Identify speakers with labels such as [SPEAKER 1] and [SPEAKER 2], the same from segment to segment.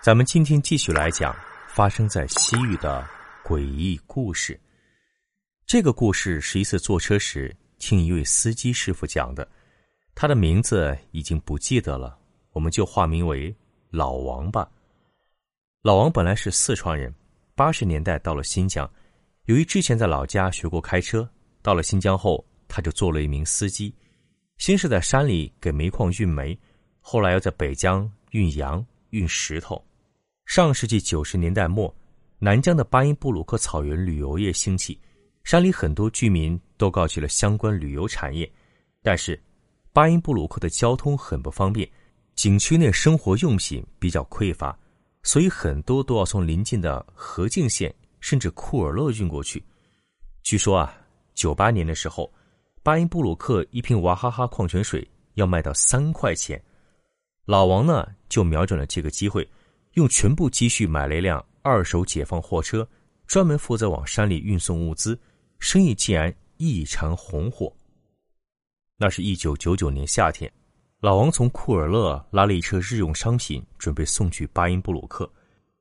[SPEAKER 1] 咱们今天继续来讲发生在西域的诡异故事。这个故事是一次坐车时听一位司机师傅讲的，他的名字已经不记得了，我们就化名为老王吧。老王本来是四川人，八十年代到了新疆，由于之前在老家学过开车，到了新疆后他就做了一名司机，先是在山里给煤矿运煤，后来又在北疆运羊、运石头。上世纪九十年代末，南疆的巴音布鲁克草原旅游业兴起，山里很多居民都告起了相关旅游产业。但是，巴音布鲁克的交通很不方便，景区内生活用品比较匮乏，所以很多都要从邻近的和静县甚至库尔勒运过去。据说啊，九八年的时候，巴音布鲁克一瓶娃哈哈矿泉水要卖到三块钱，老王呢就瞄准了这个机会。用全部积蓄买了一辆二手解放货车，专门负责往山里运送物资，生意竟然异常红火。那是一九九九年夏天，老王从库尔勒拉了一车日用商品，准备送去巴音布鲁克。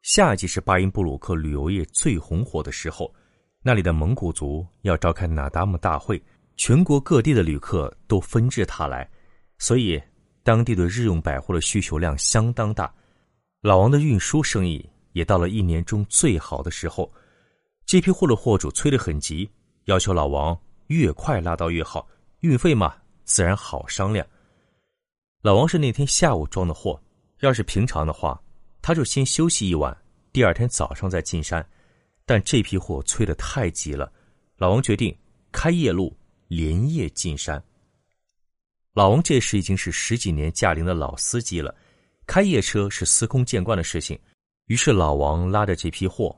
[SPEAKER 1] 夏季是巴音布鲁克旅游业最红火的时候，那里的蒙古族要召开那达慕大会，全国各地的旅客都纷至沓来，所以当地对日用百货的需求量相当大。老王的运输生意也到了一年中最好的时候，这批货的货主催得很急，要求老王越快拉到越好，运费嘛自然好商量。老王是那天下午装的货，要是平常的话，他就先休息一晚，第二天早上再进山。但这批货催得太急了，老王决定开夜路，连夜进山。老王这时已经是十几年驾龄的老司机了。开夜车是司空见惯的事情，于是老王拉着这批货，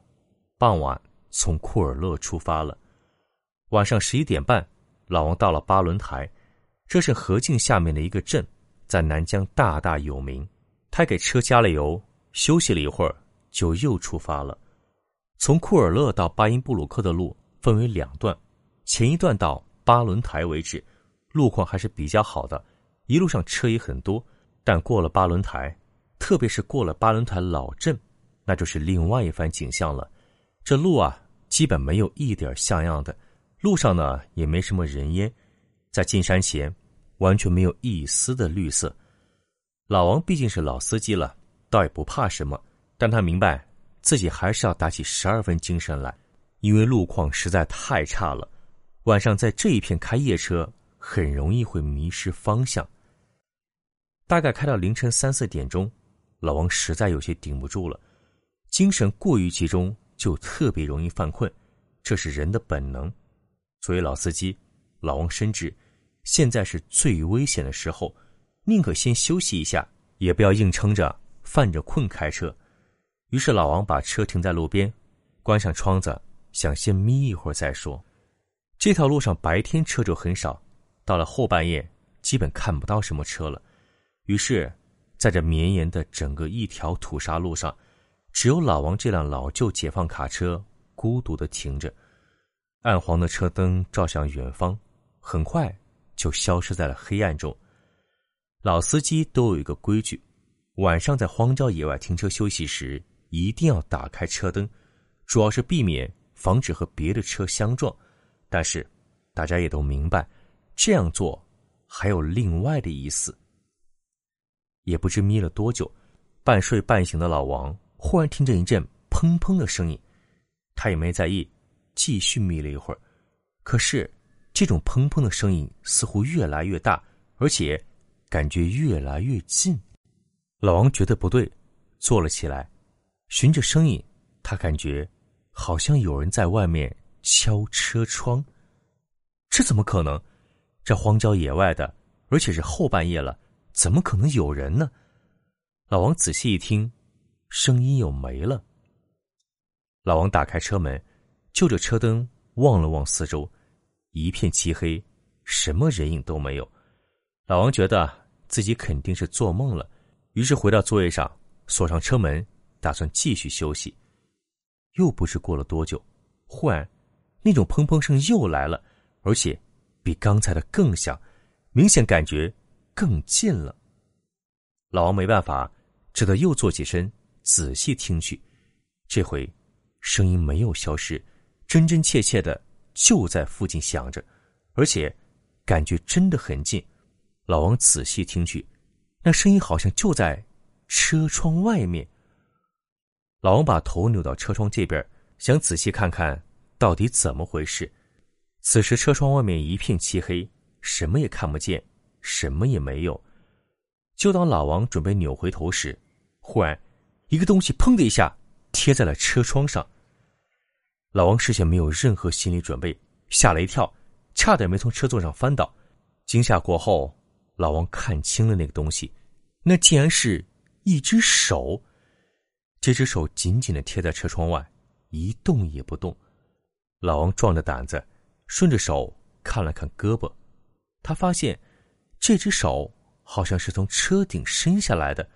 [SPEAKER 1] 傍晚从库尔勒出发了。晚上十一点半，老王到了巴伦台，这是河静下面的一个镇，在南疆大大有名。他给车加了油，休息了一会儿，就又出发了。从库尔勒到巴音布鲁克的路分为两段，前一段到巴伦台为止，路况还是比较好的，一路上车也很多。但过了巴伦台，特别是过了巴伦台老镇，那就是另外一番景象了。这路啊，基本没有一点像样的，路上呢也没什么人烟，在进山前，完全没有一丝的绿色。老王毕竟是老司机了，倒也不怕什么，但他明白自己还是要打起十二分精神来，因为路况实在太差了。晚上在这一片开夜车，很容易会迷失方向。大概开到凌晨三四点钟，老王实在有些顶不住了，精神过于集中就特别容易犯困，这是人的本能。作为老司机，老王深知现在是最危险的时候，宁可先休息一下，也不要硬撑着犯着困开车。于是老王把车停在路边，关上窗子，想先眯一会儿再说。这条路上白天车就很少，到了后半夜基本看不到什么车了。于是，在这绵延的整个一条土沙路上，只有老王这辆老旧解放卡车孤独的停着，暗黄的车灯照向远方，很快就消失在了黑暗中。老司机都有一个规矩：晚上在荒郊野外停车休息时，一定要打开车灯，主要是避免防止和别的车相撞。但是，大家也都明白，这样做还有另外的意思。也不知眯了多久，半睡半醒的老王忽然听见一阵砰砰的声音，他也没在意，继续眯了一会儿。可是，这种砰砰的声音似乎越来越大，而且感觉越来越近。老王觉得不对，坐了起来，循着声音，他感觉好像有人在外面敲车窗。这怎么可能？这荒郊野外的，而且是后半夜了。怎么可能有人呢？老王仔细一听，声音又没了。老王打开车门，就着车灯望了望四周，一片漆黑，什么人影都没有。老王觉得自己肯定是做梦了，于是回到座位上，锁上车门，打算继续休息。又不知过了多久，忽然，那种砰砰声又来了，而且比刚才的更响，明显感觉。更近了，老王没办法，只得又坐起身，仔细听去，这回声音没有消失，真真切切的就在附近响着，而且感觉真的很近。老王仔细听去，那声音好像就在车窗外面。老王把头扭到车窗这边，想仔细看看到底怎么回事。此时车窗外面一片漆黑，什么也看不见，什么也没有。就当老王准备扭回头时，忽然一个东西砰的一下贴在了车窗上。老王事先没有任何心理准备，吓了一跳，差点没从车座上翻倒。惊吓过后，老王看清了那个东西，那竟然是一只手。这只手紧紧的贴在车窗外，一动也不动。老王壮着胆子，顺着手看了看胳膊，他发现这只手。好像是从车顶伸下来的，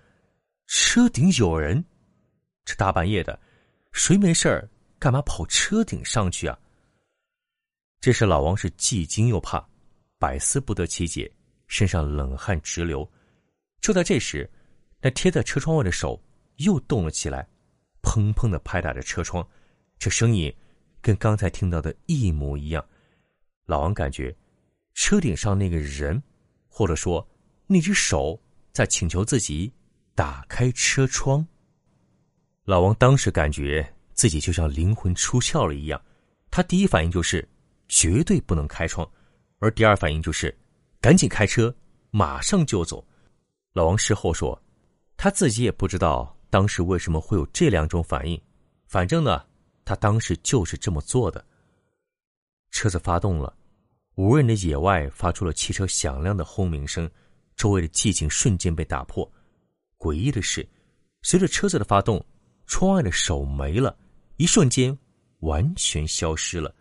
[SPEAKER 1] 车顶有人，这大半夜的，谁没事儿干嘛跑车顶上去啊？这时老王是既惊又怕，百思不得其解，身上冷汗直流。就在这时，那贴在车窗外的手又动了起来，砰砰的拍打着车窗，这声音跟刚才听到的一模一样。老王感觉车顶上那个人，或者说。那只手在请求自己打开车窗。老王当时感觉自己就像灵魂出窍了一样，他第一反应就是绝对不能开窗，而第二反应就是赶紧开车，马上就走。老王事后说，他自己也不知道当时为什么会有这两种反应，反正呢，他当时就是这么做的。车子发动了，无人的野外发出了汽车响亮的轰鸣声。周围的寂静瞬间被打破。诡异的是，随着车子的发动，窗外的手没了，一瞬间完全消失了。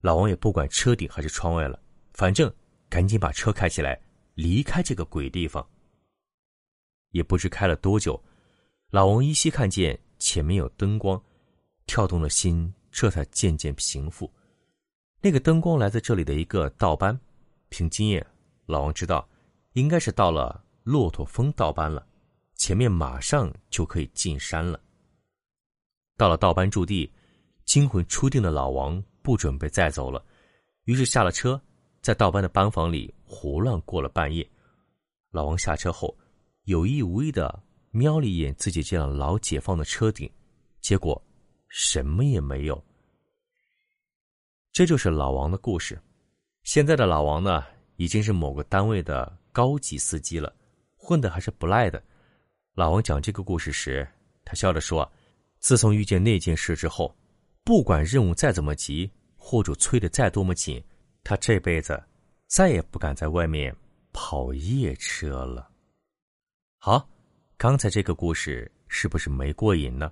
[SPEAKER 1] 老王也不管车顶还是窗外了，反正赶紧把车开起来，离开这个鬼地方。也不知开了多久，老王依稀看见前面有灯光，跳动的心这才渐渐平复。那个灯光来自这里的一个道班，凭经验，老王知道。应该是到了骆驼峰道班了，前面马上就可以进山了。到了道班驻地，惊魂初定的老王不准备再走了，于是下了车，在道班的班房里胡乱过了半夜。老王下车后，有意无意的瞄了一眼自己这辆老解放的车顶，结果什么也没有。这就是老王的故事。现在的老王呢，已经是某个单位的。高级司机了，混的还是不赖的。老王讲这个故事时，他笑着说：“自从遇见那件事之后，不管任务再怎么急，货主催的再多么紧，他这辈子再也不敢在外面跑夜车了。”好，刚才这个故事是不是没过瘾呢？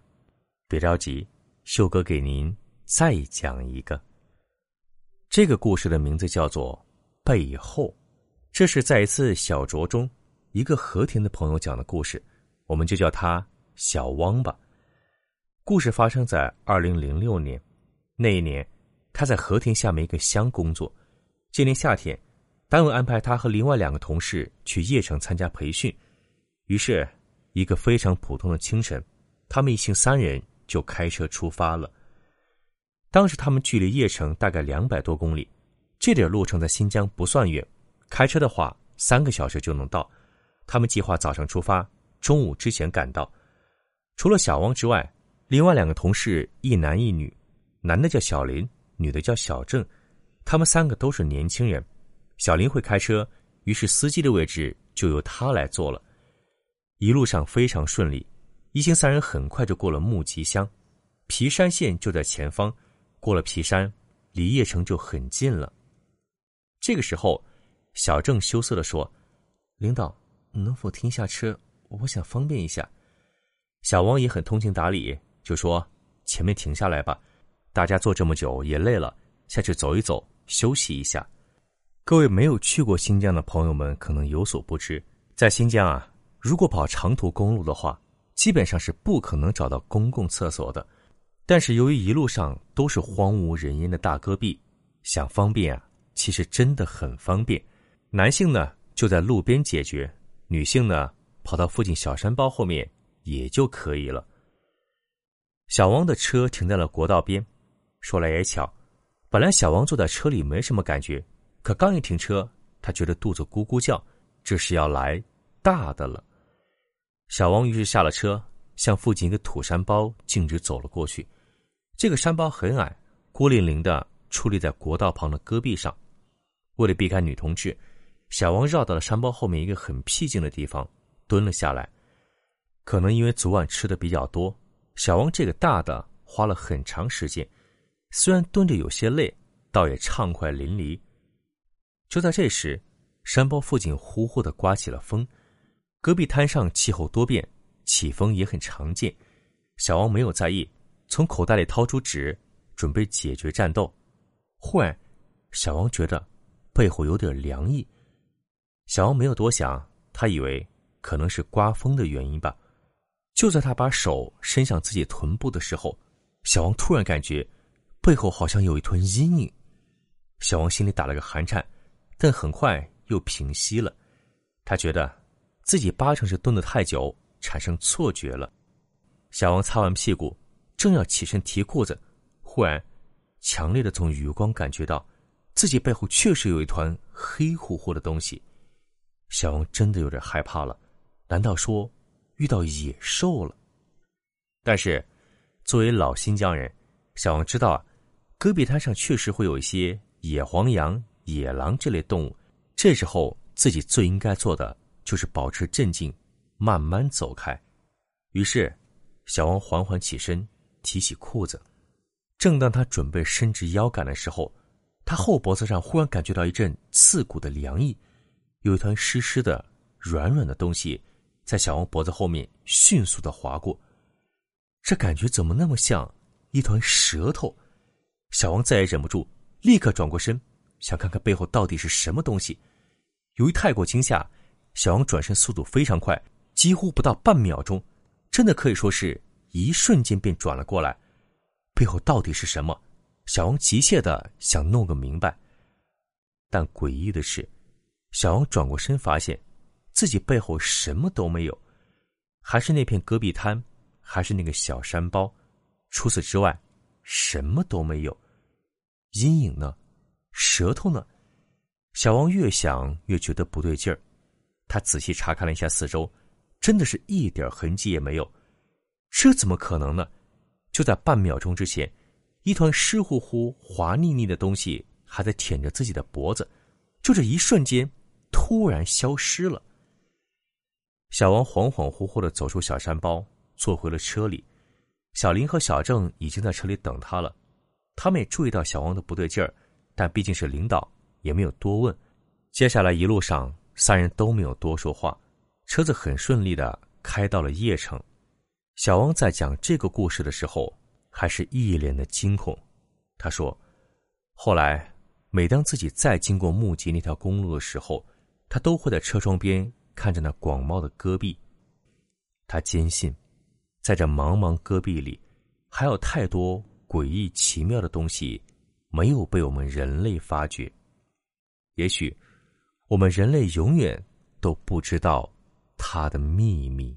[SPEAKER 1] 别着急，秀哥给您再讲一个。这个故事的名字叫做《背后》。这是在一次小酌中，一个和田的朋友讲的故事，我们就叫他小汪吧。故事发生在二零零六年，那一年他在和田下面一个乡工作。今年夏天，单位安排他和另外两个同事去叶城参加培训，于是，一个非常普通的清晨，他们一行三人就开车出发了。当时他们距离叶城大概两百多公里，这点路程在新疆不算远。开车的话，三个小时就能到。他们计划早上出发，中午之前赶到。除了小汪之外，另外两个同事一男一女，男的叫小林，女的叫小郑。他们三个都是年轻人。小林会开车，于是司机的位置就由他来坐了。一路上非常顺利，一行三人很快就过了木吉乡，皮山县就在前方。过了皮山，离叶城就很近了。这个时候。小郑羞涩的说：“领导，能否停下车？我想方便一下。”小王也很通情达理，就说：“前面停下来吧，大家坐这么久也累了，下去走一走，休息一下。”各位没有去过新疆的朋友们可能有所不知，在新疆啊，如果跑长途公路的话，基本上是不可能找到公共厕所的。但是由于一路上都是荒无人烟的大戈壁，想方便啊，其实真的很方便。男性呢就在路边解决，女性呢跑到附近小山包后面也就可以了。小王的车停在了国道边，说来也巧，本来小王坐在车里没什么感觉，可刚一停车，他觉得肚子咕咕叫，这是要来大的了。小王于是下了车，向附近一个土山包径直走了过去。这个山包很矮，孤零零的矗立在国道旁的戈壁上。为了避开女同志，小王绕到了山包后面一个很僻静的地方，蹲了下来。可能因为昨晚吃的比较多。小王这个大的花了很长时间，虽然蹲着有些累，倒也畅快淋漓。就在这时，山包附近呼呼的刮起了风，戈壁滩上气候多变，起风也很常见。小王没有在意，从口袋里掏出纸，准备解决战斗。忽然，小王觉得背后有点凉意。小王没有多想，他以为可能是刮风的原因吧。就在他把手伸向自己臀部的时候，小王突然感觉背后好像有一团阴影。小王心里打了个寒颤，但很快又平息了。他觉得自己八成是蹲得太久，产生错觉了。小王擦完屁股，正要起身提裤子，忽然强烈的从余光感觉到自己背后确实有一团黑乎乎的东西。小王真的有点害怕了。难道说？遇到野兽了，但是作为老新疆人，小王知道啊，戈壁滩上确实会有一些野黄羊、野狼这类动物。这时候自己最应该做的就是保持镇静，慢慢走开。于是，小王缓缓起身，提起裤子。正当他准备伸直腰杆的时候，他后脖子上忽然感觉到一阵刺骨的凉意，有一团湿湿的、软软的东西。在小王脖子后面迅速的划过，这感觉怎么那么像一团舌头？小王再也忍不住，立刻转过身，想看看背后到底是什么东西。由于太过惊吓，小王转身速度非常快，几乎不到半秒钟，真的可以说是一瞬间便转了过来。背后到底是什么？小王急切的想弄个明白。但诡异的是，小王转过身发现。自己背后什么都没有，还是那片戈壁滩，还是那个小山包，除此之外，什么都没有。阴影呢？舌头呢？小王越想越觉得不对劲儿，他仔细查看了一下四周，真的是一点痕迹也没有。这怎么可能呢？就在半秒钟之前，一团湿乎乎、滑腻腻的东西还在舔着自己的脖子，就这一瞬间，突然消失了。小王恍恍惚惚的走出小山包，坐回了车里。小林和小郑已经在车里等他了，他们也注意到小王的不对劲儿，但毕竟是领导，也没有多问。接下来一路上，三人都没有多说话，车子很顺利的开到了邺城。小王在讲这个故事的时候，还是一脸的惊恐。他说：“后来，每当自己再经过木吉那条公路的时候，他都会在车窗边。”看着那广袤的戈壁，他坚信，在这茫茫戈壁里，还有太多诡异奇妙的东西没有被我们人类发掘。也许，我们人类永远都不知道它的秘密。